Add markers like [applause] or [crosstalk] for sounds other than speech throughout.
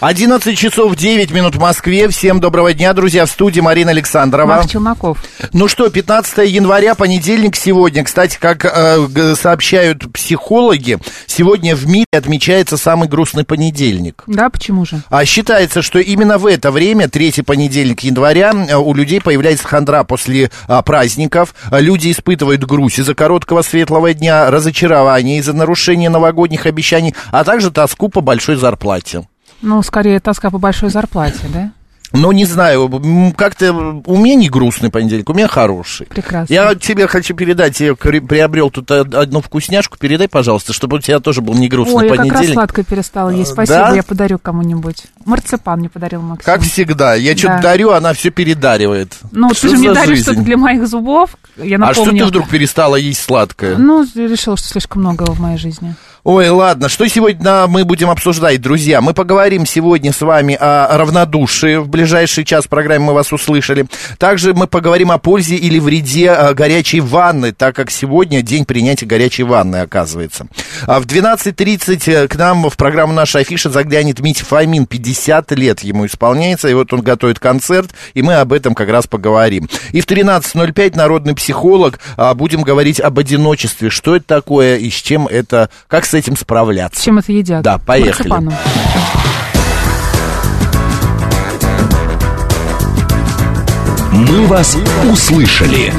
11 часов 9 минут в Москве. Всем доброго дня, друзья. В студии Марина Александрова. Марк Челноков. Ну что, 15 января, понедельник сегодня. Кстати, как э, сообщают психологи, сегодня в мире отмечается самый грустный понедельник. Да, почему же? А считается, что именно в это время, третий понедельник января, э, у людей появляется хандра после а, праздников. Люди испытывают грусть из-за короткого светлого дня, разочарование из-за нарушения новогодних обещаний, а также тоску по большой зарплате. Ну, скорее, тоска по большой зарплате, да? Ну, не знаю, как-то у меня не грустный понедельник, у меня хороший. Прекрасно. Я тебе хочу передать, я приобрел тут од- одну вкусняшку, передай, пожалуйста, чтобы у тебя тоже был не грустный Ой, я как раз понедельник. сладкое перестала есть. А, Спасибо, да? я подарю кому-нибудь. Марципан мне подарил Максим. Как всегда, я что-то Да. дарю, она все передаривает. Ну, Что ты же мне даришь жизнь? что-то для моих зубов. Я А что напомню. ты вдруг перестала есть сладкое? Ну, решила, что слишком много в моей жизни. Ой, ладно, что сегодня мы будем обсуждать, друзья? Мы поговорим сегодня с вами о равнодушии. В ближайший час программы мы вас услышали. Также мы поговорим о пользе или вреде э, горячей ванны, так как сегодня день принятия горячей ванны, оказывается. А в 12.30 э, к нам в программу «Наша афиша» заглянет Митя Фомин. 50 лет ему исполняется, и вот он готовит концерт, и мы об этом как раз поговорим. И в 13.05 народный психолог. а, Будем говорить об одиночестве. Что это такое и с чем это, как с этим справляться. чем это едят? Да, поехали. Марципаном. «Мы вас услышали».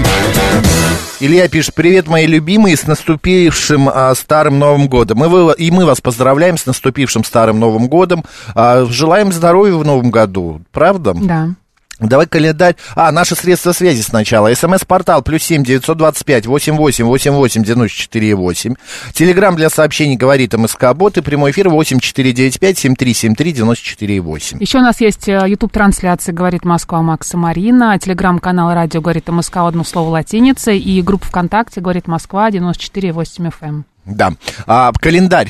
Илья пишет, привет, мои любимые, с наступившим а, Старым Новым Годом. Мы, вы- и мы вас поздравляем с наступившим Старым Новым Годом. А, желаем здоровья в Новом году, правда? Да. Давай календарь. А, наши средства связи сначала. СМС-портал плюс семь девятьсот двадцать пять восемь восемь восемь восемь девяносто четыре восемь. Телеграмм для сообщений говорит МСК Бот и прямой эфир восемь четыре девять пять семь три семь три девяносто четыре восемь. Еще у нас есть YouTube-трансляция «Говорит Москва» Макса Марина, телеграм-канал «Радио говорит МСК» одно слово латиница и группа ВКонтакте «Говорит Москва» 94,8 FM. Да. А, календарь.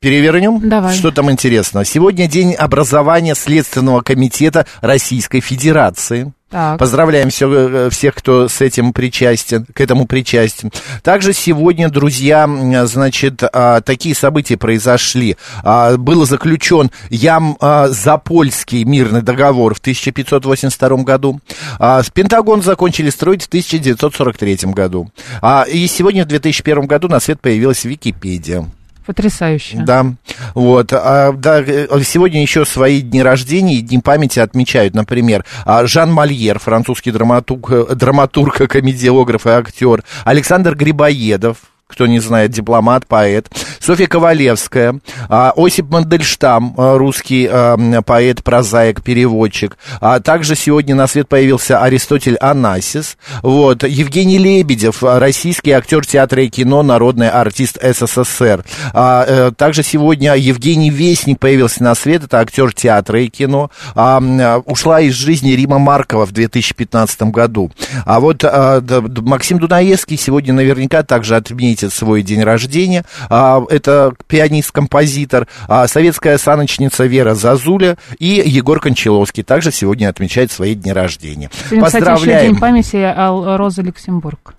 Перевернем? Давай. Что там интересно? Сегодня день образования Следственного комитета Российской Федерации. Так. Поздравляем все- всех, кто с этим причастен, к этому причастен. Также сегодня, друзья, значит, а, такие события произошли. А, Был заключен Ям-Запольский мирный договор в 1582 году. А, Пентагон закончили строить в 1943 году. А, И сегодня, в 2001 году, на свет появилась Википедия. Потрясающе. Да, вот. А, да, э, сегодня еще свои дни рождения и дни памяти отмечают, например, а, Жан Мольер, французский драматург, э, драматург, комедиограф и актер, Александр Грибоедов, кто не знает, дипломат, поэт, Софья Ковалевская, а, Осип Мандельштам, а, русский а, поэт, прозаик, переводчик. А также сегодня на свет появился Аристотель Анасис, вот, Евгений Лебедев, российский актер театра и кино, народный артист СССР. А, э, также сегодня Евгений Вестник появился на свет, это актер театра и кино. А, ушла из жизни Рима Маркова в 2015 году. А вот а, Максим Дунаевский сегодня наверняка также отметит свой день рождения. А, это пианист-композитор, а, советская саночница Вера Зазуля и Егор Кончаловский также сегодня отмечают свои дни рождения. Сегодня, кстати, еще Поздравляем. день памяти Розы Люксембург.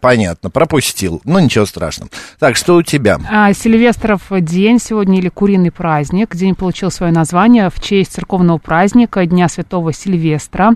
Понятно, пропустил. Ну, ничего страшного. Так, что у тебя? А, Сильвестров день сегодня или куриный праздник. День получил свое название в честь церковного праздника Дня Святого Сильвестра.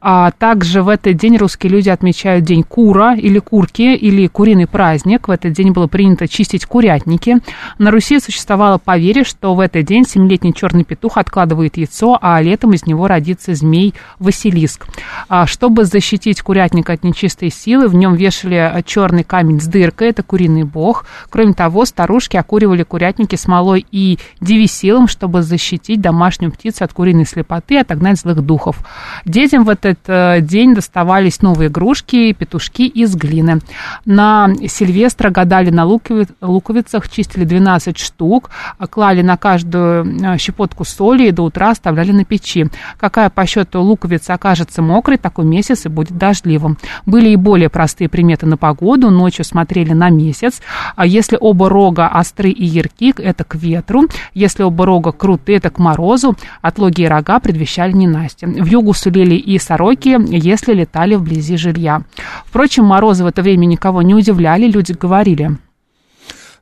А также в этот день русские люди отмечают День Кура или Курки или Куриный праздник. В этот день было принято чистить курятники. На Руси существовало поверье, что в этот день семилетний черный петух откладывает яйцо, а летом из него родится змей Василиск. А чтобы защитить курятник от нечистой силы, в нем вешали черный камень с дыркой, это куриный бог. Кроме того, старушки окуривали курятники смолой и девисилом, чтобы защитить домашнюю птицу от куриной слепоты и отогнать злых духов. Детям в этот э, день доставались новые игрушки, петушки из глины. На Сильвестра гадали на луковицах, чистили 12 штук, клали на каждую э, щепотку соли и до утра оставляли на печи. Какая по счету луковица окажется мокрой, такой месяц и будет дождливым. Были и более простые приметы на погоду. Ночью смотрели на месяц. А если оба рога остры и ярки, это к ветру. Если оба рога крутые, это к морозу. Отлогие рога предвещали ненастье. В югу сулили и сороки, если летали вблизи жилья. Впрочем, морозы в это время никого не удивляли. Люди говорили –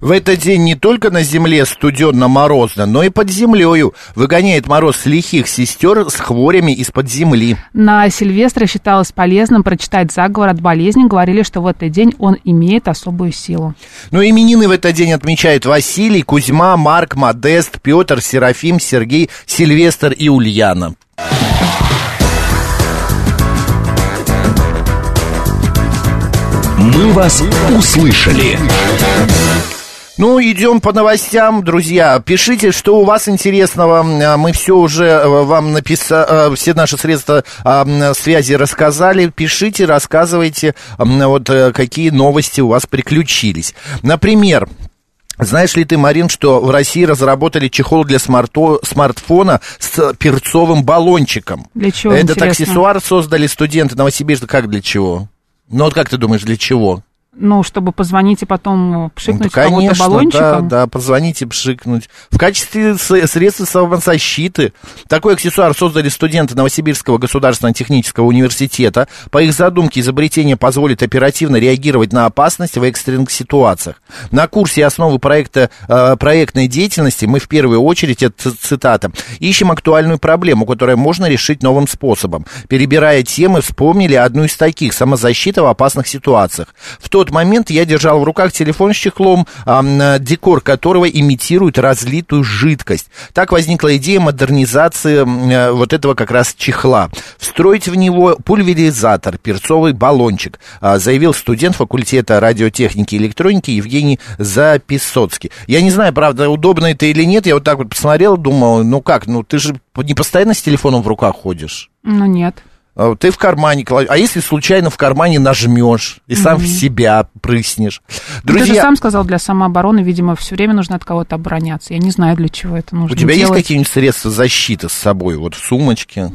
в этот день не только на земле студенно-морозно, но и под землею выгоняет мороз лихих сестер с хворями из-под земли. На Сильвестра считалось полезным прочитать заговор от болезни. Говорили, что в этот день он имеет особую силу. Ну, именины в этот день отмечают Василий, Кузьма, Марк, Модест, Петр, Серафим, Сергей, Сильвестр и Ульяна. Мы вас услышали. Ну, идем по новостям, друзья. Пишите, что у вас интересного. А, мы все уже э, вам написали, э, все наши средства связи рассказали. Пишите, рассказывайте, вот э, какие новости у вас приключились. Например, знаешь ли ты, Марин, что в России разработали чехол для смарто, смартфона с перцовым баллончиком? Для чего, Этот интересно? аксессуар создали студенты Новосибирска. Как для чего? Ну вот как ты думаешь, для чего? Ну, чтобы позвонить и потом пшикнуть ну, кого-то баллончиком? Да, да, позвонить и пшикнуть. В качестве средства самозащиты такой аксессуар создали студенты Новосибирского государственного технического университета. По их задумке, изобретение позволит оперативно реагировать на опасности в экстренных ситуациях. На курсе основы проекта, э, проектной деятельности мы в первую очередь, это цитата, ищем актуальную проблему, которую можно решить новым способом. Перебирая темы, вспомнили одну из таких – самозащита в опасных ситуациях. В тот тот момент я держал в руках телефон с чехлом, декор которого имитирует разлитую жидкость. Так возникла идея модернизации э, вот этого как раз чехла. Встроить в него пульверизатор, перцовый баллончик, э, заявил студент факультета радиотехники и электроники Евгений Записоцкий. Я не знаю, правда, удобно это или нет, я вот так вот посмотрел, думал, ну как, ну ты же не постоянно с телефоном в руках ходишь? Ну нет. А, ты в кармане кладешь. А если случайно в кармане нажмешь и сам в себя прыснешь? Друзья... Ты же сам сказал, для самообороны, видимо, все время нужно от кого-то обороняться. Я не знаю, для чего это нужно У тебя делать. есть какие-нибудь средства защиты с собой, вот в сумочке?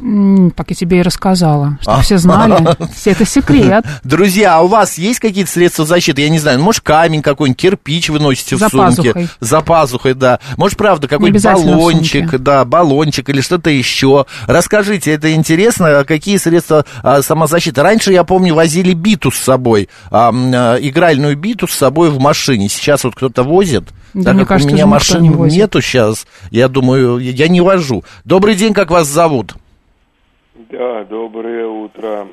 Так я тебе и рассказала, чтобы а? все знали. [laughs] Все это секрет. Друзья, а у вас есть какие-то средства защиты? Я не знаю, ну, может, камень какой-нибудь, кирпич вы носите За в сумке. Пазухой. За пазухой, да. Может, правда, какой-нибудь баллончик, да, баллончик или что-то еще. Расскажите, это интересно, а какие средства а, самозащиты. Раньше, я помню, возили биту с собой, а, а, игральную биту с собой в машине. Сейчас вот кто-то возит. Да, так мне как кажется, у меня машин не возит. нету сейчас, я думаю, я не вожу. Добрый день, как вас зовут? Да, доброе утро,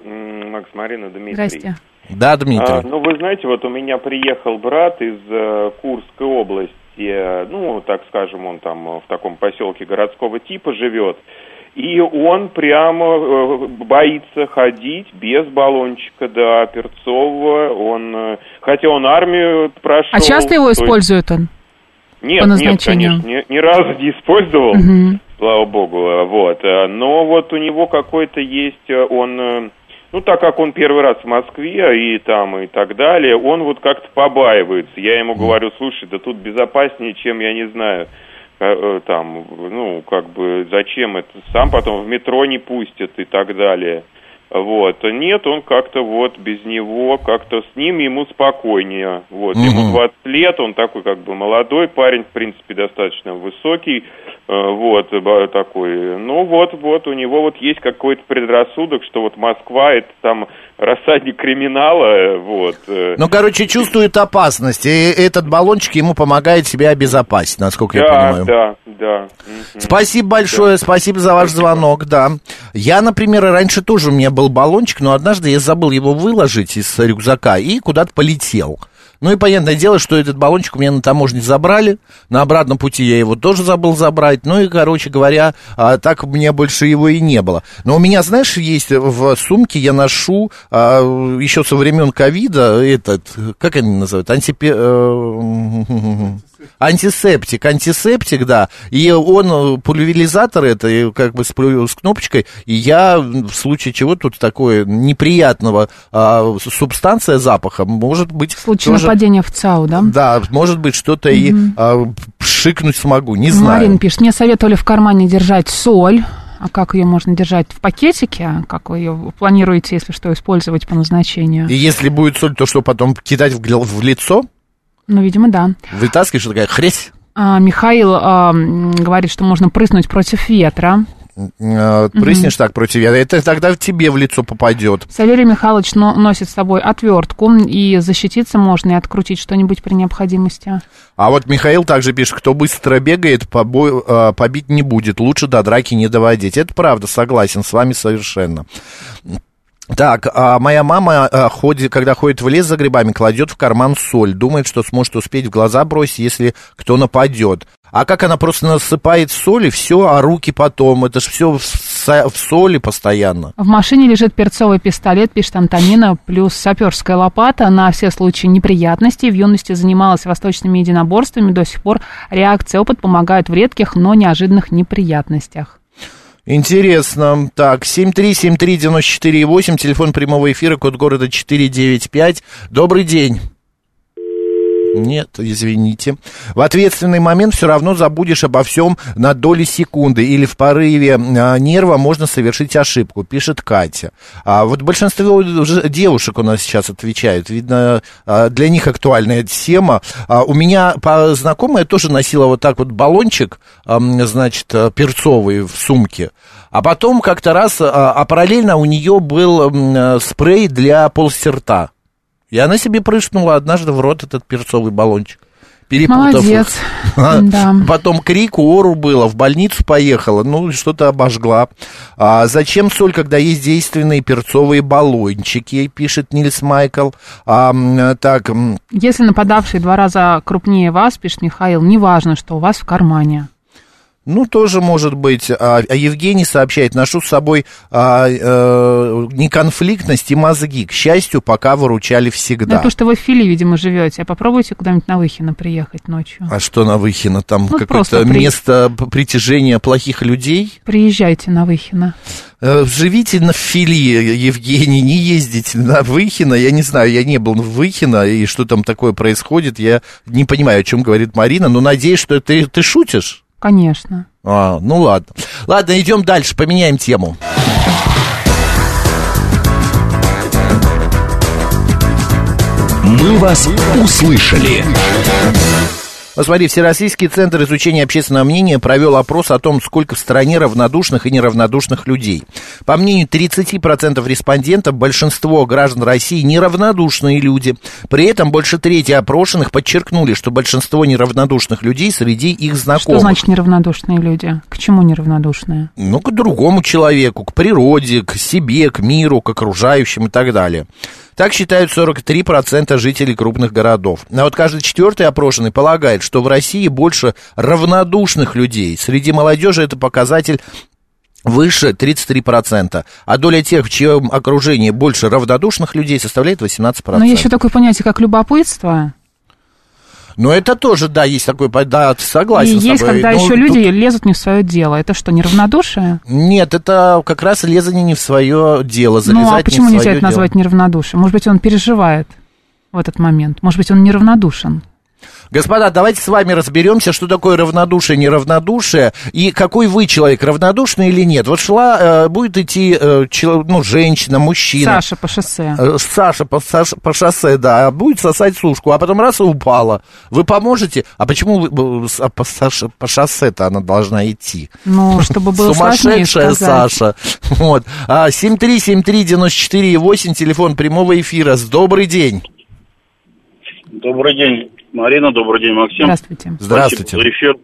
Макс Марина, Дмитрий. Здрасте. Да, Дмитрий. А, ну, вы знаете, вот у меня приехал брат из э, Курской области, э, ну, так скажем, он там в таком поселке городского типа живет, и он прямо э, боится ходить без баллончика, да, перцового. Он, э, хотя он армию прошел. А часто его использует есть... он? Нет, нет, конечно, ни, ни разу не использовал, угу. слава богу, вот. Но вот у него какой-то есть, э, он, ну, так как он первый раз в Москве и там и так далее, он вот как-то побаивается. Я ему говорю, слушай, да тут безопаснее, чем, я не знаю, Э, там, ну, как бы, зачем это, сам потом в метро не пустят и так далее. Вот. Нет, он как-то вот без него, как-то с ним ему спокойнее. Вот. Угу. Ему 20 лет, он такой как бы молодой парень, в принципе, достаточно высокий. Э, вот, такой. Ну вот, вот, у него вот есть какой-то предрассудок, что вот Москва это там рассадник криминала, вот. Э. Ну, короче, чувствует опасность, и этот баллончик ему помогает себя обезопасить, насколько да, я понимаю. Да, да. Спасибо большое, да. спасибо за ваш звонок, да. Я, например, раньше тоже у меня был баллончик, но однажды я забыл его выложить из рюкзака и куда-то полетел. Ну и понятное дело, что этот баллончик у меня на таможне забрали. На обратном пути я его тоже забыл забрать. Ну и, короче говоря, а, так у меня больше его и не было. Но у меня, знаешь, есть в сумке, я ношу а, еще со времен ковида этот, как они называют, антипе... [laughs] Э, антисептик, антисептик, да. И он, пульверизатор это, как бы с, с кнопочкой. И я, в случае чего, тут такое неприятного а, субстанция запаха, может быть... В случае тоже, нападения в ЦАУ, да? Да, может быть, что-то угу. и а, шикнуть смогу, не знаю. Марин пишет, мне советовали в кармане держать соль. А как ее можно держать в пакетике? Как вы ее планируете, если что, использовать по назначению? И если будет соль, то что потом кидать в, в лицо? Ну, видимо, да. Вытаскиваешь, такая хресь. А, Михаил а, говорит, что можно прыснуть против ветра. А, прыснешь угу. так против ветра, это тогда тебе в лицо попадет. Савелий Михайлович но, носит с собой отвертку, и защититься можно, и открутить что-нибудь при необходимости. А вот Михаил также пишет, кто быстро бегает, побой, а, побить не будет, лучше до драки не доводить. Это правда, согласен с вами совершенно. Так, а моя мама, а, ходит, когда ходит в лес за грибами, кладет в карман соль. Думает, что сможет успеть в глаза бросить, если кто нападет. А как она просто насыпает соль и все, а руки потом, это же все в, в соли постоянно. В машине лежит перцовый пистолет, пишет Антонина, плюс саперская лопата на все случаи неприятностей. В юности занималась восточными единоборствами, до сих пор реакция опыт помогает в редких, но неожиданных неприятностях. Интересно. Так, 7373948, телефон прямого эфира, код города 495. Добрый день. Нет, извините. В ответственный момент все равно забудешь обо всем на доли секунды или в порыве а, нерва можно совершить ошибку, пишет Катя. А вот большинство девушек у нас сейчас отвечают. Видно, а, для них актуальная тема. А, у меня знакомая тоже носила вот так вот баллончик, значит, перцовый в сумке. А потом как-то раз, а, параллельно у нее был спрей для полости рта. И она себе прыснула однажды в рот этот перцовый баллончик. Перепутав Молодец. Их. [laughs] Да. Потом крик, ору было, в больницу поехала, ну, что-то обожгла. А зачем соль, когда есть действенные перцовые баллончики, пишет Нильс Майкл. А, так. Если нападавший два раза крупнее вас, пишет Михаил, неважно, что у вас в кармане. Ну, тоже может быть. А, а Евгений сообщает, ношу с собой а, а, неконфликтность и мозги. К счастью, пока выручали всегда. Да, потому что вы в Филе, видимо, живете. А попробуйте куда-нибудь на Выхино приехать ночью. А что на Выхино? Там ну, какое-то при... место притяжения плохих людей? Приезжайте на Выхино. Э, живите на Фили, Евгений, не ездите на Выхино. Я не знаю, я не был в Выхино, и что там такое происходит, я не понимаю, о чем говорит Марина, но надеюсь, что ты, ты шутишь. Конечно. А, ну ладно. Ладно, идем дальше, поменяем тему. Мы вас услышали. Посмотри, Всероссийский центр изучения общественного мнения провел опрос о том, сколько в стране равнодушных и неравнодушных людей. По мнению 30% респондентов, большинство граждан России неравнодушные люди. При этом больше трети опрошенных подчеркнули, что большинство неравнодушных людей среди их знакомых. Что значит неравнодушные люди? К чему неравнодушные? Ну, к другому человеку, к природе, к себе, к миру, к окружающим и так далее. Так считают 43% жителей крупных городов. А вот каждый четвертый опрошенный полагает, что в России больше равнодушных людей. Среди молодежи это показатель выше 33%, а доля тех, в чьем окружении больше равнодушных людей, составляет 18%. Но есть еще такое понятие, как любопытство. Но это тоже, да, есть такой, да, согласен И с есть, тобой. когда Но еще люди лезут не в свое дело. Это что, неравнодушие? Нет, это как раз лезание не в свое дело, Ну, а почему нельзя это назвать неравнодушием? Может быть, он переживает в этот момент? Может быть, он неравнодушен? Господа, давайте с вами разберемся, что такое равнодушие, неравнодушие, и какой вы человек, равнодушный или нет. Вот шла, э, будет идти, э, ну, женщина, мужчина. Саша по шоссе. Э, Саша по, Саша по шоссе, да, будет сосать сушку, а потом раз и упала. Вы поможете? А почему вы, а по, Саша, по шоссе-то она должна идти? Ну, чтобы было Сумасшедшая Саша. [laughs] Вот. А, 7373948, телефон прямого эфира. Добрый день. Добрый день. Марина, добрый день, Максим. Здравствуйте. Здравствуйте. Спасибо за эфир.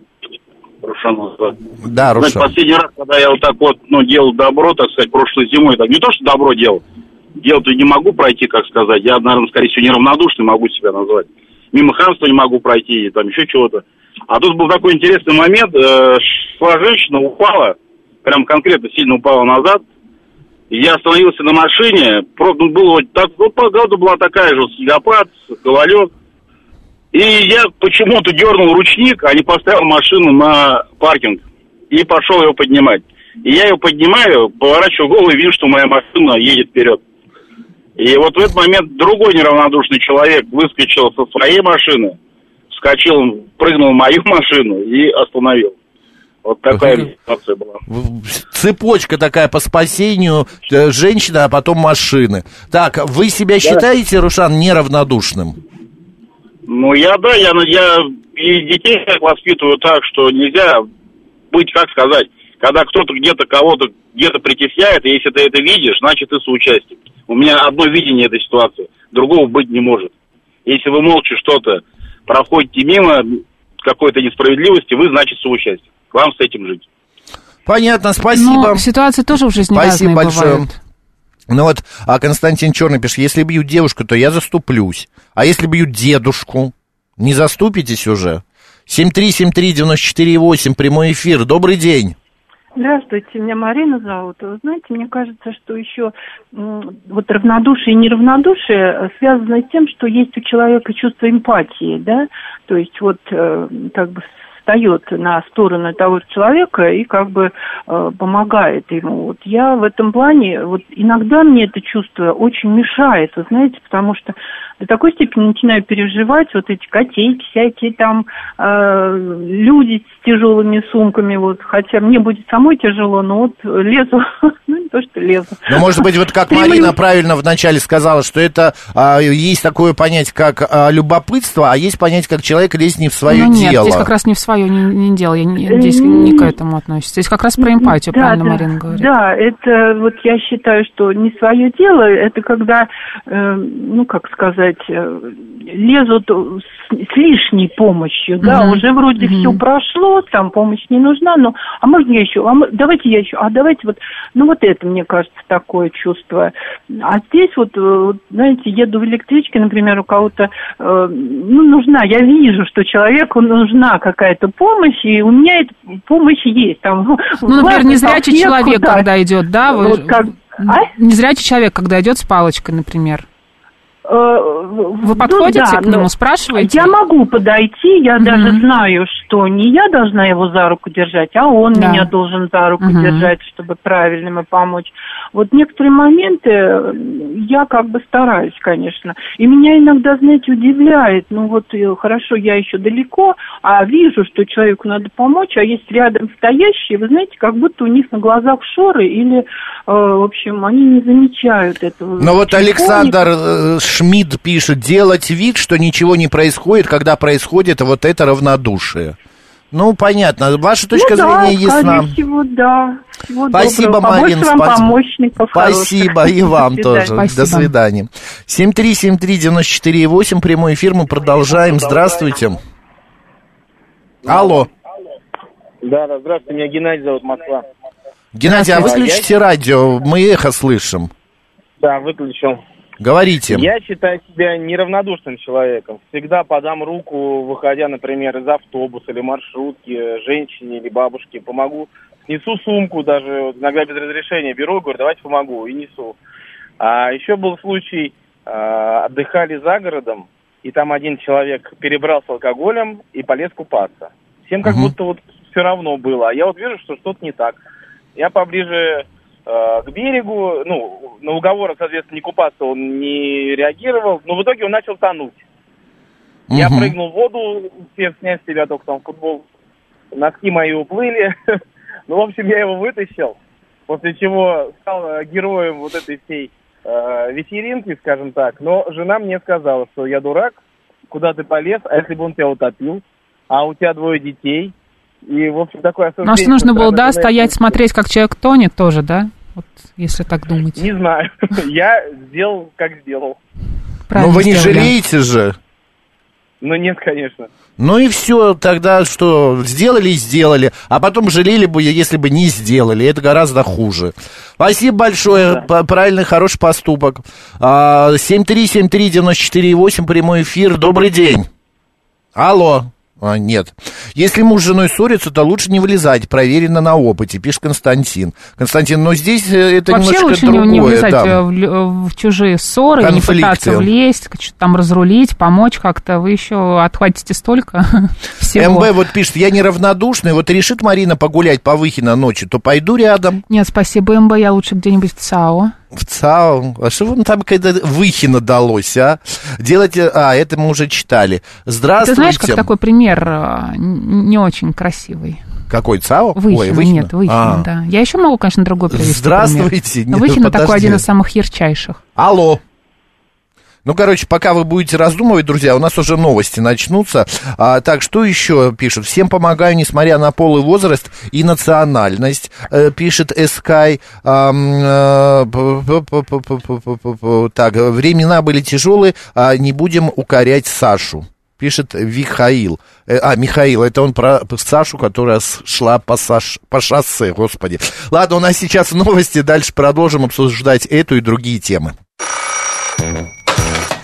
Рушан. Да, Рушан. Значит, последний раз, когда я вот так вот, ну, делал добро, так сказать, прошлой зимой, так не то, что добро делал, делать не могу пройти, как сказать, я, наверное, скорее всего, неравнодушный могу себя назвать. Мимо хамства не могу пройти, там еще чего-то. А тут был такой интересный момент, э, шла женщина, упала, прям конкретно сильно упала назад, я остановился на машине, просто ну, было так, ну, погода была такая же, снегопад, гололед. И я почему-то дернул ручник, а не поставил машину на паркинг. И пошел его поднимать. И я ее поднимаю, поворачиваю голову и вижу, что моя машина едет вперед. И вот в этот момент другой неравнодушный человек выскочил со своей машины, вскочил, прыгнул в мою [laughs] машину и остановил. Вот такая ситуация была. Цепочка такая по спасению э, женщины, а потом машины. Так, вы себя да. считаете, Рушан, неравнодушным? Ну, я, да, я, я и детей так воспитываю так, что нельзя быть, как сказать, когда кто-то где-то кого-то где-то притесняет, и если ты это видишь, значит ты соучастник. У меня одно видение этой ситуации, другого быть не может. Если вы молча что-то проходите мимо какой-то несправедливости, вы, значит, соучастник вам с этим жить. Понятно, спасибо. Но ситуации тоже в жизни спасибо разные большое. бывают. Ну вот, а Константин Черный пишет, если бьют девушку, то я заступлюсь. А если бьют дедушку, не заступитесь уже? 7373948, прямой эфир. Добрый день. Здравствуйте, меня Марина зовут. Вы знаете, мне кажется, что еще вот равнодушие и неравнодушие связано с тем, что есть у человека чувство эмпатии, да, то есть вот э, как бы встает на сторону того человека и как бы э, помогает ему. Вот я в этом плане, вот иногда мне это чувство очень мешает, вы знаете, потому что до такой степени начинаю переживать вот эти котейки всякие там, э, люди с тяжелыми сумками, вот, хотя мне будет самой тяжело, но вот лезу, [laughs] ну не то, что лезу. Ну, может быть, вот как Марина правильно вначале сказала, что это а, есть такое понятие, как а, любопытство, а есть понятие, как человек лезет не в свое ну, нет, дело. здесь как раз не в свое не, не дело, я не, здесь не к этому относится. Здесь как раз про эмпатию, да, правильно да, Марина говорит. Да, это вот я считаю, что не свое дело, это когда, э, ну, как сказать, сказать, э, лезут с, с лишней помощью, да, uh-huh. уже вроде uh-huh. все прошло, там помощь не нужна, но, а можно я еще, а мы, давайте я еще, а давайте вот, ну вот это, мне кажется, такое чувство. А здесь вот, э, вот знаете, еду в электричке, например, у кого-то, э, ну, нужна, я вижу, что человеку нужна какая-то помощь, и у меня эта помощь есть. Там, ну, например, незрячий человек, да. когда идет, да, вы... Вот как... А? Незрячий человек, когда идет с палочкой, например. Э, Вы подходите ну, да, к нему, спрашиваете? Я могу подойти, я угу. даже знаю, что не я должна его за руку держать, а он да. меня должен за руку угу. держать, чтобы правильно ему помочь. Вот некоторые моменты э, я как бы стараюсь, конечно. И меня иногда, знаете, удивляет, ну вот э, хорошо, я еще далеко, а вижу, что человеку надо помочь, а есть рядом стоящие, вы знаете, как будто у них на глазах шоры или, э, в общем, они не замечают этого. Ну вот Александр Шмидт пишет, делать вид, что ничего не происходит, когда происходит вот это равнодушие. Ну, понятно. Ваша точка ну, зрения да, ясна. Всего, да. Всего Спасибо, доброго. Марин. Вам помощников Спасибо, хороших. и [laughs] вам До тоже. Спасибо. До свидания. 7373948, прямой эфир, мы продолжаем. Здравствуйте. Алло. Да, да, здравствуйте, меня Геннадий зовут, Москва. Геннадий, а выключите я... радио, мы эхо слышим. Да, выключил. Говорите. Я считаю себя неравнодушным человеком. Всегда подам руку, выходя, например, из автобуса или маршрутки, женщине или бабушке, помогу. Несу сумку даже, иногда без разрешения беру, говорю, давайте помогу, и несу. А еще был случай, а, отдыхали за городом, и там один человек перебрал с алкоголем и полез купаться. Всем как угу. будто вот все равно было. А я вот вижу, что что-то не так. Я поближе Э, к берегу. Ну, на уговоры, соответственно, не купаться он не реагировал. Но в итоге он начал тонуть. Угу. Я прыгнул в воду, все снять с себя только там футбол. Носки мои уплыли. [laughs] ну, в общем, я его вытащил. После чего стал э, героем вот этой всей э, вечеринки, скажем так. Но жена мне сказала, что я дурак, куда ты полез, а если бы он тебя утопил, а у тебя двое детей, и, в общем, такое осуждение... Может, нужно было, да, стоять, смотреть, как человек тонет тоже, да? Вот, если так думать. Не знаю. [laughs] Я сделал, как сделал. Правильно Но вы не жалеете же? Ну, нет, конечно. Ну и все, тогда что, сделали и сделали, а потом жалели бы, если бы не сделали, это гораздо хуже. Спасибо большое, да. правильный, хороший поступок. 7373948, прямой эфир, добрый день. Алло. А, нет. Если муж с женой ссорится, то лучше не вылезать, проверено на опыте, пишет Константин. Константин, но здесь э, это Вообще немножко лучше другое. не влезать да. Э, в, в чужие ссоры, Конфликты. не пытаться влезть, что-то там разрулить, помочь как-то. Вы еще отхватите столько [laughs] всего. МБ вот пишет, я неравнодушный, вот решит Марина погулять по Выхино ночью, то пойду рядом. Нет, спасибо, МБ, я лучше где-нибудь в ЦАО. В ЦАО? А что вам там когда Выхино далось, а? Делайте... А, это мы уже читали. Здравствуйте. Ты знаешь, как такой пример э, не очень красивый. Какой ЦАО? Выхино, Ой, Выхино? нет, Выхино, А. да. Я еще могу, конечно, другой привести Здравствуйте. пример. Нет, Выхино подожди. такой один из самых ярчайших. Алло. Ну, короче, пока вы будете раздумывать, друзья, у нас уже новости начнутся. А, так, что еще пишут? Всем помогаю, несмотря на пол и возраст и национальность, э, пишет Эскай. Так, времена были тяжелые, а не будем укорять Сашу пишет Михаил. Э, а, Михаил, это он про Сашу, которая шла по, Саш... по шоссе, господи. Ладно, у нас сейчас новости, дальше продолжим обсуждать эту и другие темы.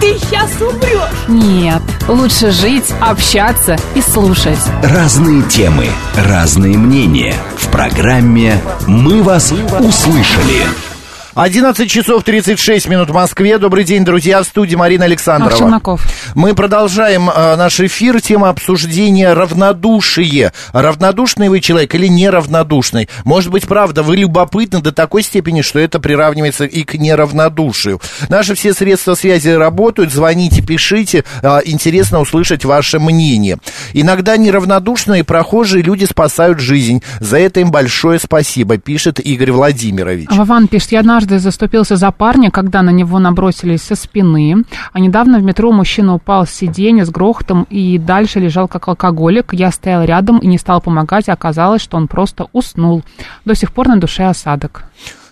ты сейчас умрешь. Нет, лучше жить, общаться и слушать. Разные темы, разные мнения. В программе «Мы вас услышали». 11 часов 36 минут в Москве. Добрый день, друзья, в студии Марина Александрова. Челноков. Мы продолжаем э, наш эфир. Тема обсуждения равнодушие. Равнодушный вы человек или неравнодушный? Может быть, правда, вы любопытны до такой степени, что это приравнивается и к неравнодушию. Наши все средства связи работают. Звоните, пишите. Э, интересно услышать ваше мнение. Иногда неравнодушные прохожие люди спасают жизнь. За это им большое спасибо, пишет Игорь Владимирович. Вован пишет, я однажды заступился за парня, когда на него набросились со спины, а недавно в метро мужчина упал с сиденья с грохотом и дальше лежал как алкоголик. Я стоял рядом и не стал помогать, а оказалось, что он просто уснул. До сих пор на душе осадок.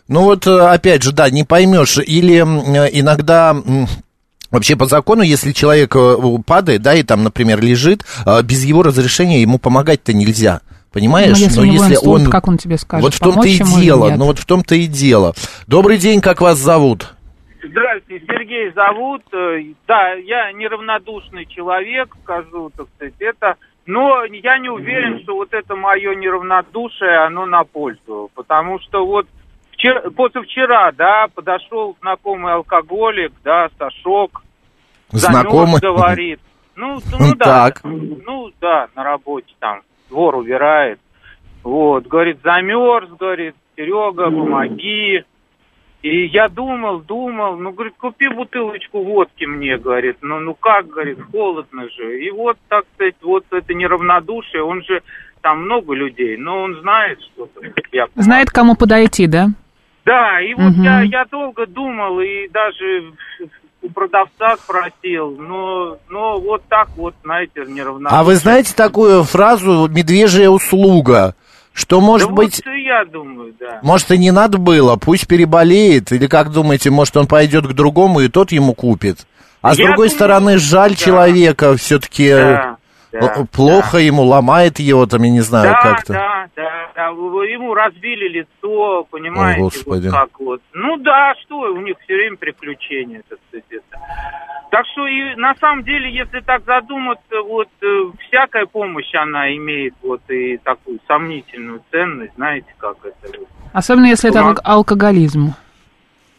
Ну вот, э, опять же, да, не поймешь. Или э, иногда... Вообще по закону, если человек э, падает, да, и там, например, лежит, э, без его разрешения ему помогать-то нельзя. Понимаешь? Но если Но у него инсульт, как он тебе скажет, Вот в том-то и дело. Ну вот в том-то и дело. Добрый день, как вас зовут? Здравствуйте, Сергей зовут. Э, Да, я неравнодушный человек, скажу, так сказать, это. Но я не уверен, что вот это мое неравнодушие, оно на пользу. Потому что вот вчера, позавчера, да, подошел знакомый алкоголик, да, Сашок. Знакомый? замерз, говорит. Ну, ну да. Так. Ну да, на работе там двор убирает. Вот, говорит, замерз, говорит, Серега, помоги. И я думал, думал, ну, говорит, купи бутылочку водки мне, говорит. Ну, ну как, говорит, холодно же. И вот, так сказать, вот это неравнодушие, он же, там много людей, но он знает что-то. Я Знает, кому подойти, да? Да, и вот Мгм. я, я долго думал и даже у продавца спросил, но, но вот так вот, знаете, неравнодушие. А вы знаете такую фразу «медвежья услуга»? Что, может да быть, вот я думаю, да. может, и не надо было, пусть переболеет, или как думаете, может, он пойдет к другому, и тот ему купит? А с Я другой думаю, стороны, жаль да. человека, все-таки Да, да, плохо ему, ломает его, там, я не знаю, да, как-то. да, да, да, ему разбили лицо, понимаете, О, Господи. вот как вот. Ну да, что, у них все время приключения, так сказать, это. Так что и на самом деле, если так задуматься, вот э, всякая помощь, она имеет вот и такую сомнительную ценность, знаете, как это. Особенно если это Помог- ал- алкоголизм.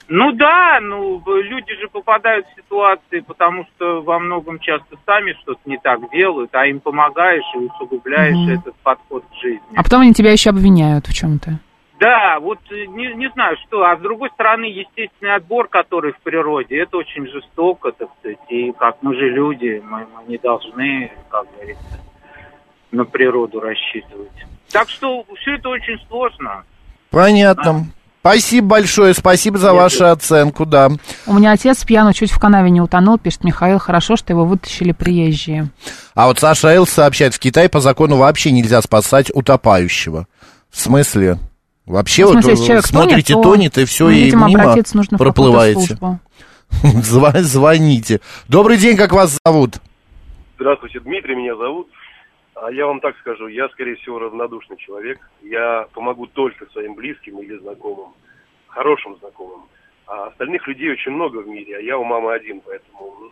Ну да, ну люди же попадают в ситуации, потому что во многом часто сами что-то не так делают, а им помогаешь и усугубляешь Мгм. этот подход к жизни. А потом они тебя еще обвиняют в чем-то. Да, вот э, не, не знаю что, а с другой стороны, естественный отбор, который в природе, это очень жестоко, так сказать, и как мы же люди, мы, мы не должны, как говорится, на природу рассчитывать. Так что все это очень сложно. Понятно. Спасибо большое, спасибо за Нет. вашу оценку, да. У меня отец пьяно чуть в канаве не утонул, пишет Михаил, хорошо, что его вытащили приезжие. А вот Саша Эл сообщает, в Китае по закону вообще нельзя спасать утопающего. В смысле? Вообще, ну, в смысле, вот человек смотрите, тонет, тонет и все, ну, и видимо, мимо нужно проплываете. [laughs] Звоните. Добрый день, как вас зовут? Здравствуйте, Дмитрий меня зовут. А я вам так скажу, я, скорее всего, равнодушный человек. Я помогу только своим близким или знакомым, хорошим знакомым. А остальных людей очень много в мире, а я у мамы один, поэтому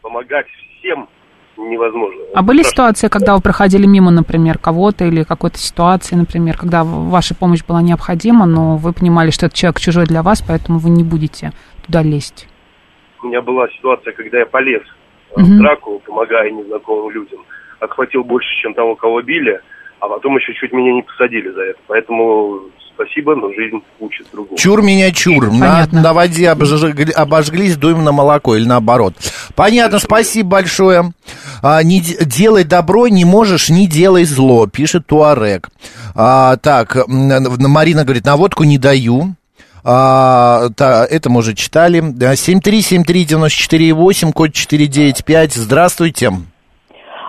помогать всем невозможно. А были страшно. ситуации, когда вы проходили мимо, например, кого-то или какой-то ситуации, например, когда ваша помощь была необходима, но вы понимали, что этот человек чужой для вас, поэтому вы не будете туда лезть? У меня была ситуация, когда я полез угу. в драку, помогая незнакомым людям – отхватил больше, чем того, кого били, а потом еще чуть меня не посадили за это. Поэтому спасибо, но жизнь учит другому. Чур меня чур. На, на воде обожгли, обожглись, дуем на молоко или наоборот. Понятно, спасибо большое. А, не делай добро не можешь, не делай зло, пишет Туарек. А, так, Марина говорит, на водку не даю. А, та, это мы уже читали. 7373948, код 495. Здравствуйте. Здравствуйте,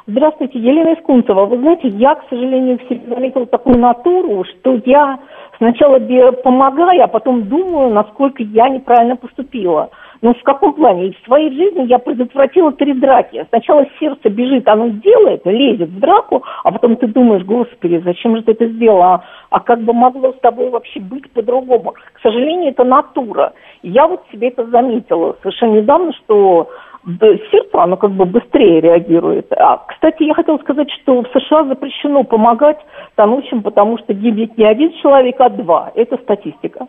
Елена Искунцева. Вы знаете, я, к сожалению, в заметила такую натуру, что я сначала помогаю, а потом думаю, насколько я неправильно поступила. Но в каком плане? В своей жизни я предотвратила три драки. Сначала сердце бежит, оно делает, лезет в драку, а потом ты думаешь, господи, зачем же ты это сделала? А как бы могло с тобой вообще быть по-другому? К сожалению, это натура. Я вот себе это заметила совершенно недавно, что сердце, оно как бы быстрее реагирует. А, кстати, я хотела сказать, что в США запрещено помогать тонущим, потому что гибнет не один человек, а два. Это статистика.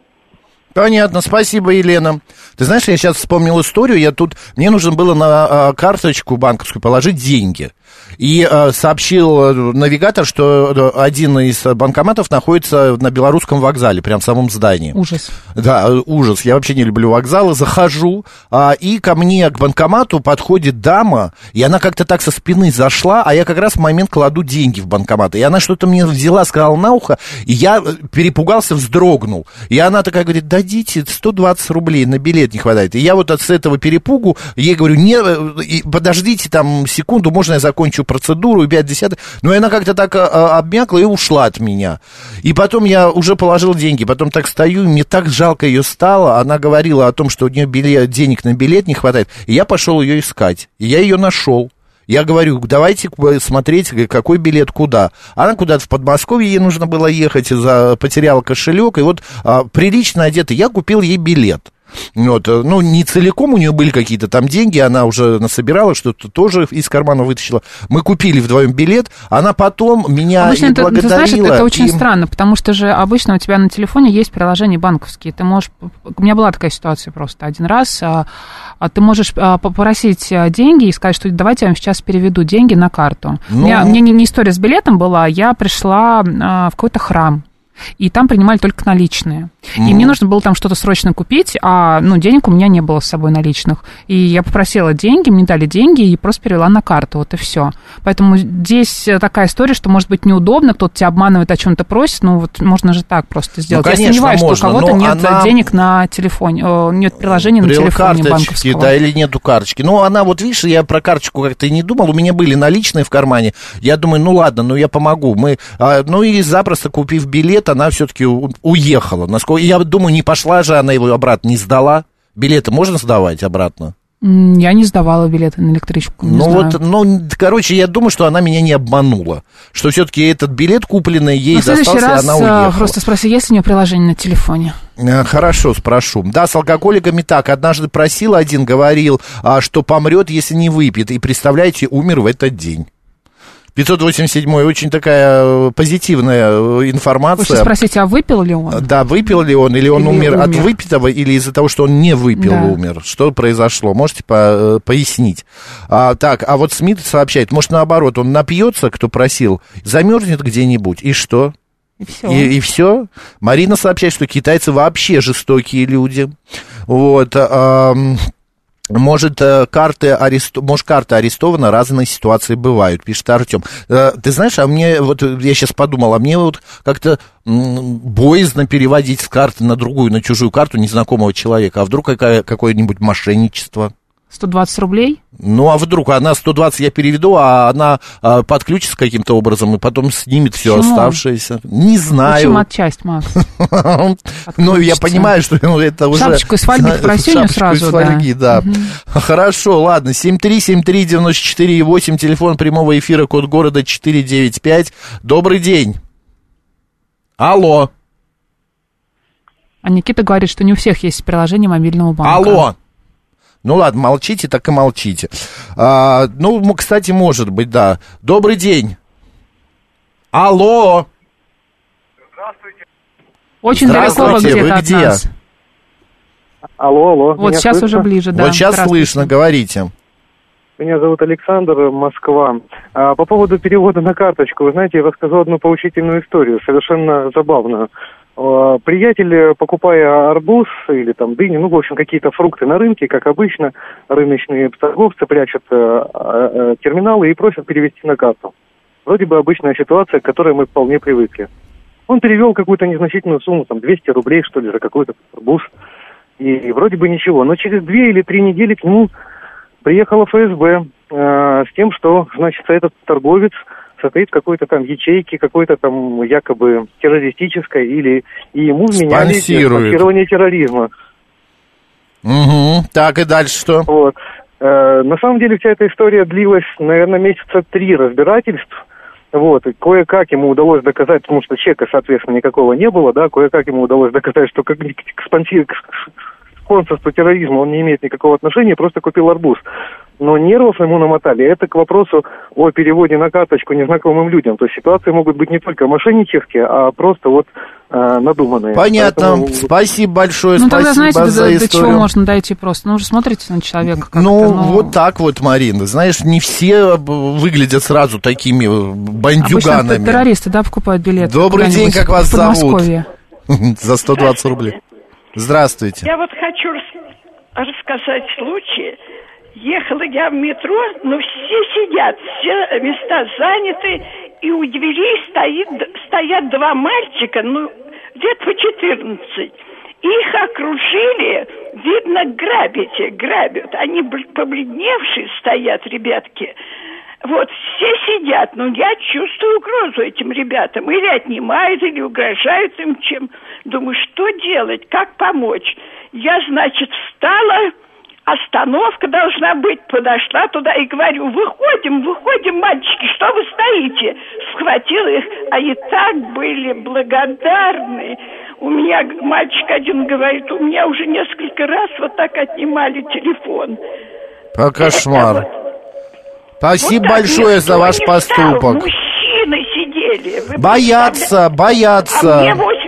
Понятно, спасибо, Елена. Ты знаешь, я сейчас вспомнил историю, я тут, мне нужно было на а, карточку банковскую положить деньги. И э, сообщил навигатор, что один из банкоматов находится на белорусском вокзале, прям в самом здании. Ужас. Да, ужас. Я вообще не люблю вокзалы. Захожу, а, и ко мне, к банкомату, подходит дама, и она как-то так со спины зашла, а я как раз в момент кладу деньги в банкомат. И она что-то мне взяла, сказала на ухо, и я перепугался, вздрогнул. И она такая говорит, дадите 120 рублей, на билет не хватает. И я вот от этого перепугу ей говорю, не, подождите там секунду, можно я закончу процедуру и 5 десятых. Но она как-то так а, а, обмякла и ушла от меня. И потом я уже положил деньги, потом так стою, мне так жалко ее стало. Она говорила о том, что у нее билет, денег на билет не хватает. И я пошел ее искать. И я ее нашел. Я говорю, давайте смотреть, какой билет куда. Она куда-то в Подмосковье, ей нужно было ехать, за, потеряла кошелек, и вот а, прилично одетый, я купил ей билет. Вот, э, ну, не целиком у нее были какие-то там деньги, она уже насобирала, что-то тоже из кармана вытащила. Мы купили вдвоем билет, она потом меня обычно и это, благодарила. Ты знаешь, это, это очень и... странно, потому что же обычно у тебя на телефоне есть приложения банковские. Ты можешь... У меня была такая ситуация просто один раз. А, а ты можешь а, попросить а, деньги и сказать, что давайте я вам сейчас переведу деньги на карту. Ну... У меня, у меня не, не история с билетом была, я пришла в какой-то храм и там принимали только наличные. Mm-hmm. И мне нужно было там что-то срочно купить, а ну, денег у меня не было с собой наличных. И я попросила деньги, мне дали деньги и просто перевела на карту, вот и все. Поэтому здесь такая история, что может быть неудобно, кто-то тебя обманывает, о чем-то просит, ну вот можно же так просто сделать. Ну, конечно, я сомневаюсь, можно, что у кого-то нет она... денег на телефоне, нет приложения на телефоне банковского. Да, или нету карточки. Ну, она вот, видишь, я про карточку как-то и не думал, у меня были наличные в кармане. Я думаю, ну ладно, ну я помогу. Мы, а, ну и запросто купив билет, билет, она все-таки уехала. Насколько, я думаю, не пошла же она его обратно, не сдала. Билеты можно сдавать обратно? Я не сдавала билеты на электричку. Ну знаю. вот, ну, короче, я думаю, что она меня не обманула. Что все-таки этот билет купленный ей достался, раз и она уехала. просто спроси, есть ли у нее приложение на телефоне? Э, хорошо, спрошу. Да, с алкоголиками так. Однажды просил один, говорил, а, что помрет, если не выпьет. И, представляете, умер в этот день. 587 очень такая э, позитивная э, информация. Вы спросите, а выпил ли он? Да, выпил ли он, или он или умер, умер от выпитого, или из-за того, что он не выпил, да. умер. Что произошло? Можете по- э, пояснить? А, так, а вот Смит сообщает, может, наоборот, он напьется, кто просил, замерзнет где-нибудь, и что? И все. И, и все. Марина сообщает, что китайцы вообще жестокие люди. Вот. А, может, э, карты арест... может, карта арестована, разные ситуации бывают, пишет Артем. Э, ты знаешь, а мне, вот я сейчас подумал, а мне вот как-то боязно переводить с карты на другую, на чужую карту незнакомого человека. А вдруг какая, какое-нибудь мошенничество? 120 рублей? Ну, а вдруг она 120 я переведу, а она а, подключится каким-то образом и потом снимет все Почему? оставшееся? Не знаю. Почему отчасть, Макс? [laughs] Ну, я понимаю, что ну, это уже... Шапочку из фольги к просению сразу, из фольги, да. Хорошо, ладно. 7373948, телефон прямого эфира, код города 495. Добрый день. Алло. А Никита говорит, что не у всех есть приложение мобильного банка. Алло. Ну ладно, молчите, так и молчите. А, ну, кстати, может быть, да. Добрый день. Алло. Здравствуйте. Очень далеко вы где-то вы от где? нас. Алло, алло. Вот Меня сейчас слышно? уже ближе, да. вот сейчас Здравствуйте. слышно, говорите. Меня зовут Александр, Москва. А, по поводу перевода на карточку, вы знаете, я рассказал одну поучительную историю, совершенно забавную. А, Приятель, э, покупая арбуз или там дыню, ну, в общем, какие-то фрукты на рынке, как обычно, рыночные торговцы прячут э, э, э, терминалы и просят перевести на карту. Вроде бы обычная ситуация, к которой мы вполне привыкли. Он перевел какую-то незначительную сумму, там 200 рублей, что ли, за какой-то арбуз. И вроде бы ничего. Но через две или три недели к нему приехала ФСБ э, с тем, что, значит, этот торговец состоит в какой-то там ячейке, какой-то там якобы террористической, или и ему вменяли спонсирование терроризма. Угу. Так, и дальше что? Вот. Э, на самом деле вся эта история длилась, наверное, месяца три разбирательств. Вот, и кое-как ему удалось доказать, потому что чека, соответственно, никакого не было, да, кое-как ему удалось доказать, что как, к, спонси- к спонсорству терроризма он не имеет никакого отношения, просто купил арбуз. Но нервов ему намотали. Это к вопросу о переводе на карточку незнакомым людям. То есть ситуации могут быть не только мошеннические, а просто вот э, надуманные. Понятно. Поэтому- Спасибо большое, Ну, тогда, спасибо знаете, до, за до историю. чего можно дойти просто? Ну, вы же смотрите на человека Ну, ну, вот так вот, Марина. Знаешь, не все э, выглядят сразу такими э, Обычно бандюганами. террористы, да, покупают билеты. Добрый день, как вас зовут? [laughs] За 120 рублей. Здравствуйте. Я вот хочу рас- рассказать случай. Ехала я в метро, но все сидят, все места заняты, и у дверей стоит, стоят два мальчика, ну, где-то по 14. Их окружили, видно, грабите, грабят. Они бл- побледневшие стоят, ребятки. Вот, все сидят, но я чувствую угрозу этим ребятам. Или отнимают, или угрожают им чем. Делать, как помочь? Я, значит, встала, остановка должна быть, подошла туда и говорю, выходим, выходим, мальчики, что вы стоите? Схватила их, они так были благодарны. У меня мальчик один говорит, у меня уже несколько раз вот так отнимали телефон. А, кошмар. Спасибо Вот большое за ваш не встал, поступок. Мужчины сидели. Боятся? А боятся. мне 85 лет.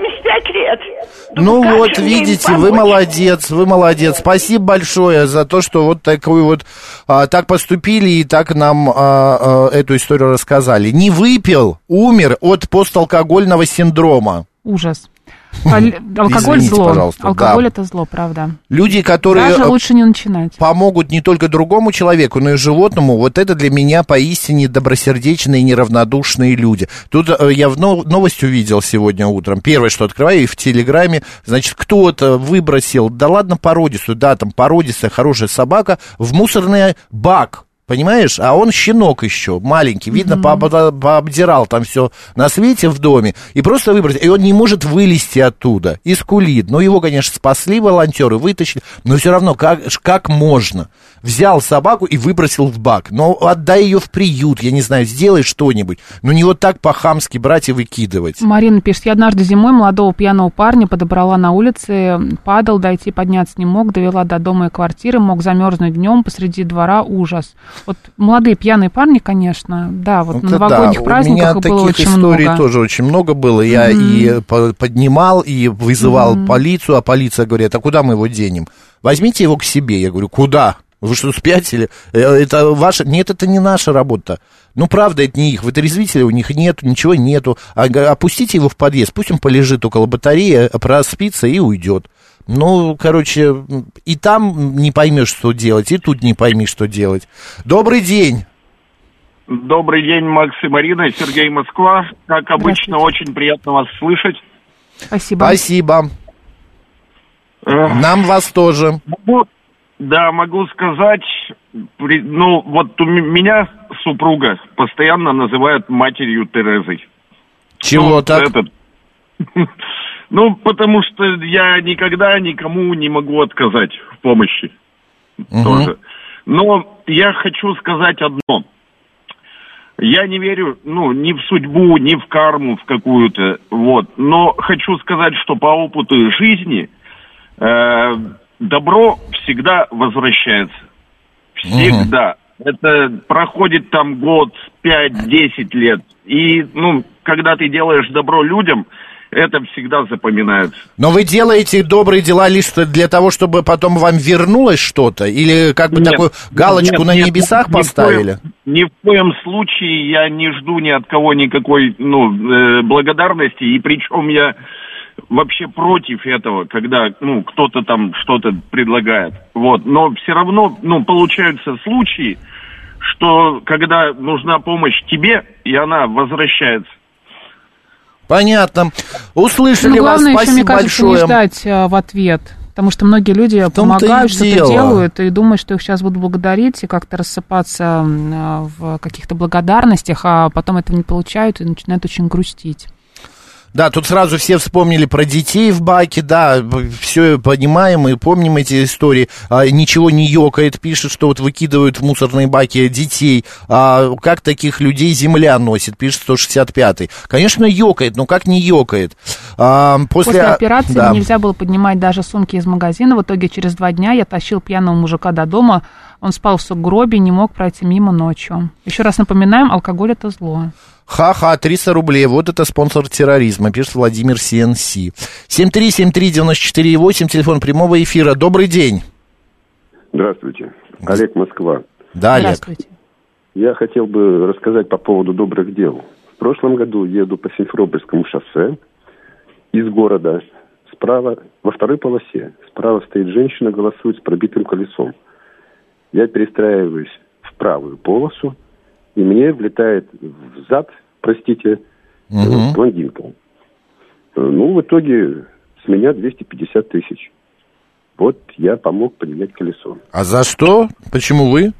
Ну вот, же мне им видите, вы молодец, вы молодец. Спасибо большое за то, что вот такую вот а, так поступили и так нам а, а, эту историю рассказали. Не выпил, умер от посталкогольного синдрома. Ужас. Алкоголь Извините, зло. пожалуйста, Алкоголь да. это зло, правда. Люди, которые Даже лучше не начинать. помогут не только другому человеку, но и животному, вот это для меня поистине добросердечные и неравнодушные люди. Тут э, я в нов- новость увидел сегодня утром. Первое, что открываю, и в Телеграме, значит, кто-то выбросил, да ладно породистую, да, там породистая хорошая собака, в мусорный бак. Понимаешь? А он щенок еще, маленький. Видно, пообда- пообдирал там все на свете в доме. И просто выбросил. И он не может вылезти оттуда. И скулит. Ну, его, конечно, спасли волонтеры, вытащили. Но все равно, как, как можно? Взял собаку и выбросил в бак. Но отдай ее в приют, я не знаю, сделай что-нибудь. Но не вот так по-хамски брать и выкидывать. Марина пишет, я однажды зимой молодого пьяного парня подобрала на улице, падал, дойти, подняться не мог, довела до дома и квартиры, мог замерзнуть днем посреди двора, ужас. Вот молодые пьяные парни, конечно, да, вот на Это новогодних да, праздниках у меня было таких очень историй много. тоже очень много было. Я Мгм. и по- поднимал, и вызывал Мгм. полицию, а полиция говорит, а куда мы его денем? Возьмите его к себе. Я говорю, куда? Вы что, спятили? Э, Это ваша... Нет, это не наша работа. Ну, правда, это не их. Вытрезвителя у них нету, ничего нету. А, опустите его в подъезд, пусть он полежит около батареи, проспится и уйдет. Ну, короче, и там не поймешь, что делать, и тут не пойми, что делать. Добрый день. Добрый день, Макс и Марина, Сергей Москва. Как обычно, очень приятно вас слышать. Спасибо. Спасибо. Нам вас тоже. Могу, да, могу сказать, ну, вот у меня супруга постоянно называют матерью Терезой. Чего Ну, так? этот- [laughs] Ну, потому что я никогда никому не могу отказать в помощи тоже. Но я хочу сказать одно. Я не верю, ну, ни в судьбу, ни в карму в какую-то, вот. Но хочу сказать, что по опыту жизни э, добро всегда возвращается. Всегда. Это проходит там год, пять, десять лет. И, ну, когда ты делаешь добро людям, это всегда запоминается. Но вы делаете добрые дела лишь для того, чтобы потом вам вернулось что-то? Или как бы Нет, такую галочку нет, на нет, небесах ни в коем- поставили? Ни в коем случае я не жду ни от кого никакой ну, э, благодарности, и причем я вообще против этого, когда ну, кто-то там что-то предлагает. Вот. Но все равно ну, получаются случаи, что когда нужна помощь тебе, и она возвращается. Понятно. Услышали Ну, вас, главное еще, спасибо мне кажется, большое. не ждать а, в ответ. Потому что многие люди помогают, что-то дело. делают, и думают, что их сейчас будут благодарить и как-то рассыпаться а, в каких-то благодарностях, а потом этого не получают и начинают очень грустить. Да, тут сразу все вспомнили про детей в баке, да, все понимаем и помним эти истории. А, ничего не ёкает, пишет, что вот выкидывают в мусорные баки детей. А как таких людей земля носит, пишет 165-й. Конечно, ёкает, но как не ёкает? А, после... После, операции да. нельзя было поднимать даже сумки из магазина. В итоге через два дня я тащил пьяного мужика до дома. Он спал в сугробе, не мог пройти мимо ночью. Еще раз напоминаем, алкоголь это зло. Ха-ха, 300 рублей. Вот это спонсор терроризма, пишет Владимир СНС. 7373948, телефон прямого эфира. Добрый день. Здравствуйте. Олег Москва. Да, Олег. Здравствуйте. Я хотел бы рассказать по поводу добрых дел. В прошлом году еду по Симферопольскому шоссе из города. Справа, во второй полосе, справа стоит женщина, голосует с пробитым колесом. Я перестраиваюсь в правую полосу, и мне влетает в зад, простите, э, блондинка. Э, Ну, в итоге с меня 250 тысяч. Вот я помог поменять колесо. А за что? Почему вы?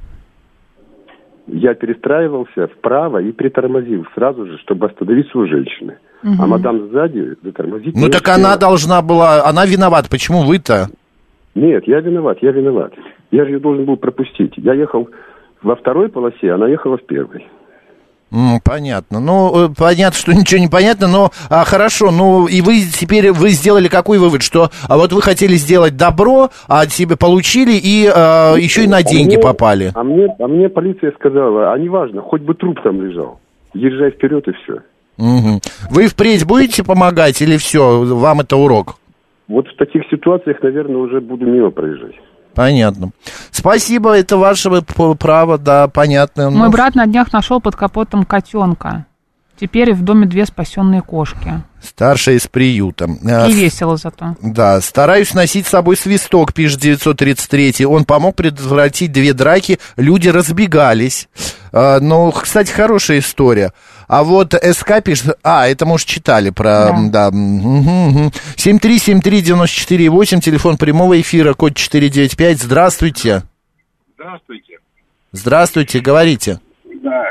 Я перестраивался вправо и притормозил сразу же, чтобы остановиться у женщины. Мгм. А мадам сзади затормозить Ну так успела. она должна была, она виновата. Почему вы-то? Нет, я виноват, я виноват. Я же ее должен был пропустить. Я ехал во второй полосе, она ехала в первой. Понятно. Ну, э, понятно, что [laughs] ничего не понятно, но а, хорошо. Ну, и вы теперь вы сделали какой вывод, что а вот вы хотели сделать добро, а тебе получили и а, еще и на А деньги мне- попали. А мне, а мне полиция сказала, а неважно, хоть бы труп там лежал. Езжай вперед и все. Мгм. Вы впредь будете помогать или все, вам это урок? Вот в таких ситуациях, наверное, уже буду мимо проезжать. Понятно. Спасибо, это ваше право, да, понятно. Мой Ну, брат на днях нашел под капотом котенка. Теперь в доме две спасенные кошки. Старшая из приюта. И весело зато. Да, стараюсь носить с собой свисток, пишет 933. Он помог предотвратить две драки, люди разбегались. А, ну, кстати, хорошая история. А вот СК пишет... А, это, может, читали про... Да. Мгм. 7373948, телефон прямого эфира, код 495. Здравствуйте. Здравствуйте. Здравствуйте, говорите. Да,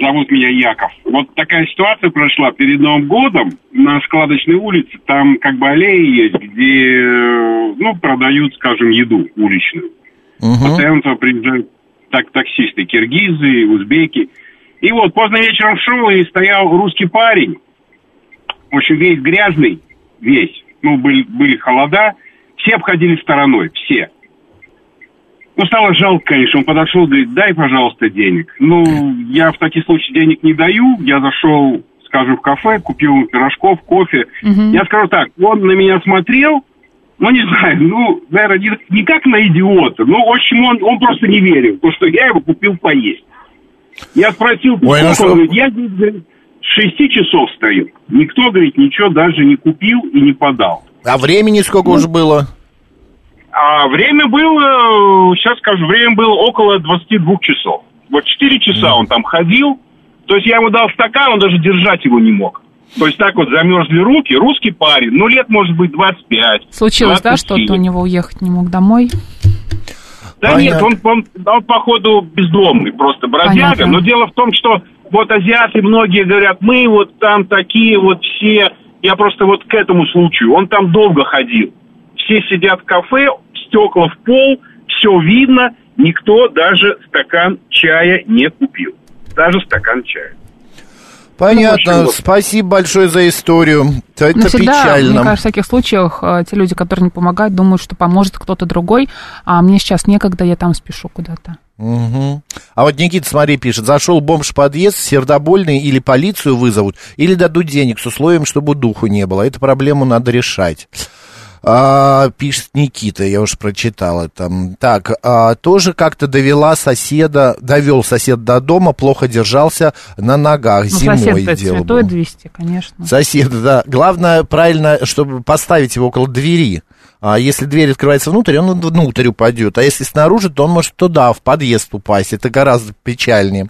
зовут меня Яков. Вот такая ситуация прошла перед Новым годом на складочной улице. Там как бы аллеи есть, где, э, ну, продают, скажем, еду уличную. Постоянно туда приезжают так, таксисты, киргизы, узбеки. И вот поздно вечером шел, и стоял русский парень. В общем, весь грязный, весь. Ну, были, были холода. Все обходили стороной, все. Ну, стало жалко, конечно. Он подошел, говорит, дай, пожалуйста, денег. Ну, я в таких случаях денег не даю. Я зашел, скажем, в кафе, купил пирожков, кофе. Я скажу так, он на меня смотрел, ну, не знаю, ну, наверное, не, не как на идиота, но, в общем, он, он просто не верил, потому что я его купил поесть. Я спросил, Ой, ну сколько, он говорит, я здесь, говорит, с шести часов стою. Никто, говорит, ничего даже не купил и не подал. А времени сколько уже было? А время было, сейчас скажу, время было около 22 часов. Вот 4 часа он там ходил, то есть я ему дал стакан, он даже держать его не мог. То есть так вот замерзли руки, русский парень, ну лет может быть 25. Случилось, 27. да, что-то у него уехать не мог домой? Да Понятно. нет, он, он, он, походу бездомный, просто бродяга. Понятно. Но дело в том, что вот азиаты многие говорят, мы вот там такие вот все. Я просто вот к этому случаю. Он там долго ходил. Все сидят в кафе, стекла в пол, все видно, никто даже стакан чая не купил. Даже стакан чая. Понятно. Ну, Спасибо большое за историю. Это Но всегда, печально. Мне кажется, в таких случаях э, те люди, которые не помогают, думают, что поможет кто-то другой, а мне сейчас некогда, я там спешу куда-то. Угу. А вот Никита, смотри, пишет, зашел бомж в подъезд, сердобольный, или полицию вызовут, или дадут денег с условием, чтобы духу не было. Эту проблему надо решать. А, пишет Никита, я уж прочитал это. Так, а, тоже как-то довела соседа, довел сосед до дома, плохо держался на ногах, ну, зимой сосед делал. святой 200, конечно. Сосед, да. Главное, правильно, чтобы поставить его около двери. А если дверь открывается внутрь, он внутрь упадет. А если снаружи, то он может туда, в подъезд упасть. Это гораздо печальнее.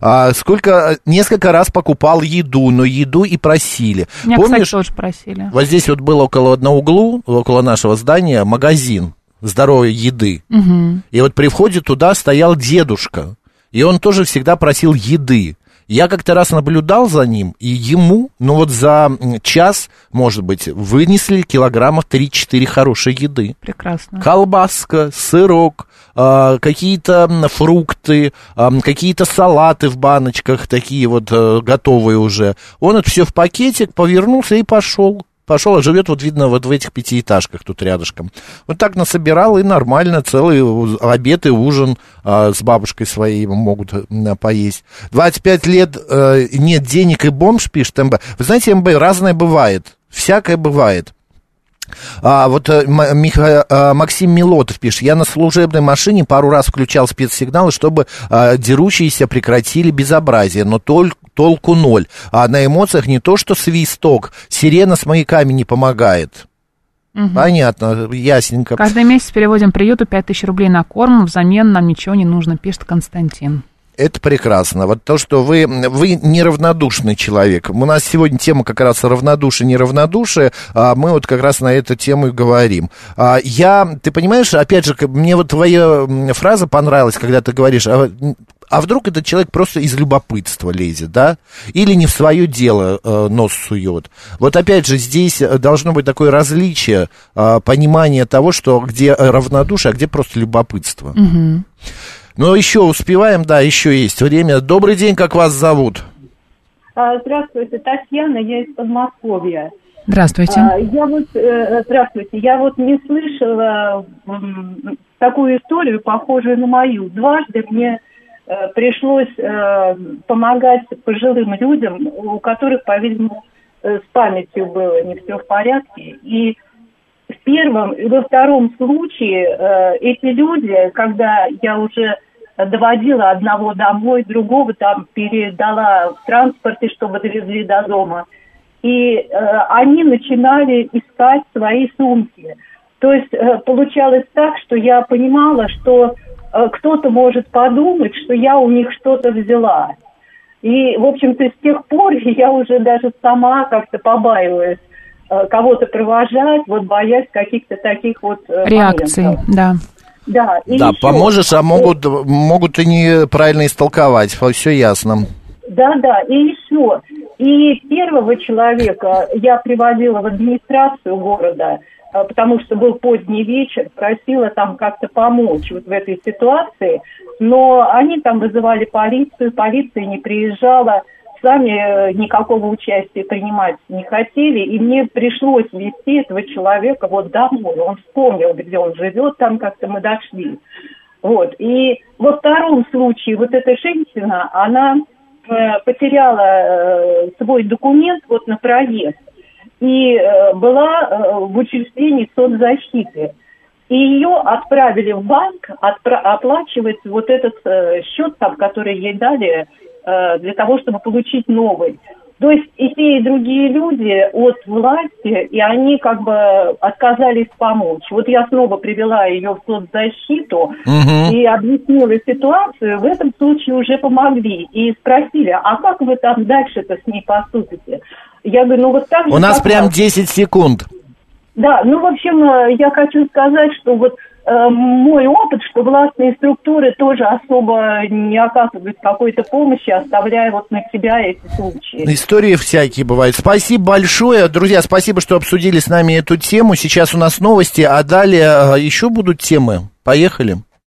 А, сколько, несколько раз покупал еду, но еду и просили. Меня, Помнишь, кстати, тоже просили. Вот здесь вот был около на углу, около нашего здания, магазин здоровой еды. Угу. И вот при входе туда стоял дедушка. И он тоже всегда просил еды. Я как-то раз наблюдал за ним, и ему, ну вот за час, может быть, вынесли килограммов 3-4 хорошей еды. Прекрасно. Колбаска, сырок, э, какие-то фрукты, э, какие-то салаты в баночках, такие вот э, готовые уже. Он это все в пакетик повернулся и пошел пошел, а живет, вот видно, вот в этих пятиэтажках тут рядышком. Вот так насобирал, и нормально, целый обед и ужин а, с бабушкой своей могут а, поесть. 25 лет а, нет денег и бомж, пишет МБ. Вы знаете, МБ разное бывает, всякое бывает. А, вот а, Миха, а, Максим Милотов пишет, я на служебной машине пару раз включал спецсигналы, чтобы а, дерущиеся прекратили безобразие, но только, толку ноль. А на эмоциях не то, что свисток, сирена с маяками не помогает. Угу. Понятно, ясненько. Каждый месяц переводим приюту 5000 рублей на корм, взамен нам ничего не нужно, пишет Константин. Это прекрасно. Вот то, что вы, вы неравнодушный человек. У нас сегодня тема как раз равнодушие, неравнодушие, а мы вот как раз на эту тему и говорим. А я, ты понимаешь, опять же, мне вот твоя фраза понравилась, когда ты говоришь, а, а вдруг этот человек просто из любопытства лезет, да? Или не в свое дело э, нос сует. Вот опять же, здесь должно быть такое различие, э, понимание того, что где равнодушие, а где просто любопытство. Угу. Но еще успеваем, да, еще есть время. Добрый день, как вас зовут? А, здравствуйте, Татьяна, я из Подмосковья. Здравствуйте. А, я вот, э, здравствуйте, я вот не слышала такую историю, похожую на мою. Дважды мне э, пришлось э, помогать пожилым людям, у которых, по-видимому, с памятью было не все в порядке. И в первом и во втором случае эти люди, когда я уже доводила одного домой, другого там передала в транспорте, чтобы довезли до дома. И э, они начинали искать свои сумки. То есть э, получалось так, что я понимала, что э, кто-то может подумать, что я у них что-то взяла. И, в общем-то, с тех пор [laughs] я уже даже сама как-то побаиваюсь э, кого-то провожать, вот боясь каких-то таких вот э, реакций, моментов. да. Да, и да еще... поможешь, а могут, могут и неправильно истолковать, все ясно. Да, да, и еще. И первого человека я приводила в администрацию города, а, потому что был поздний вечер, просила там как-то помочь вот в этой ситуации, но они там вызывали полицию, полиция не приезжала, сами э, никакого участия принимать не хотели, и мне пришлось вести этого человека вот домой. Он вспомнил, где он живет, там как-то мы дошли. Вот. И во втором случае вот эта женщина, она э, потеряла э, свой документ вот на проезд и э, была э, в учреждении соцзащиты. И ее отправили в банк отпра- оплачивать вот этот э, счет, там, который ей дали для того, чтобы получить новый. То есть и те, и другие люди от власти, и они как бы отказались помочь. Вот я снова привела ее в соцзащиту Мгм. и объяснила ситуацию. В этом случае уже помогли. И спросили, а как вы там дальше-то с ней поступите? Я говорю, ну вот так У нас прям вас. 10 секунд. Да, ну, в общем, э, я хочу сказать, что вот э, мой опыт, что властные структуры тоже особо не оказывают какой-то помощи, оставляя вот на себя эти случаи. Истории всякие бывают. Спасибо большое. Друзья, спасибо, что обсудили с нами эту тему. Сейчас у нас новости, а далее э, еще будут темы. Поехали.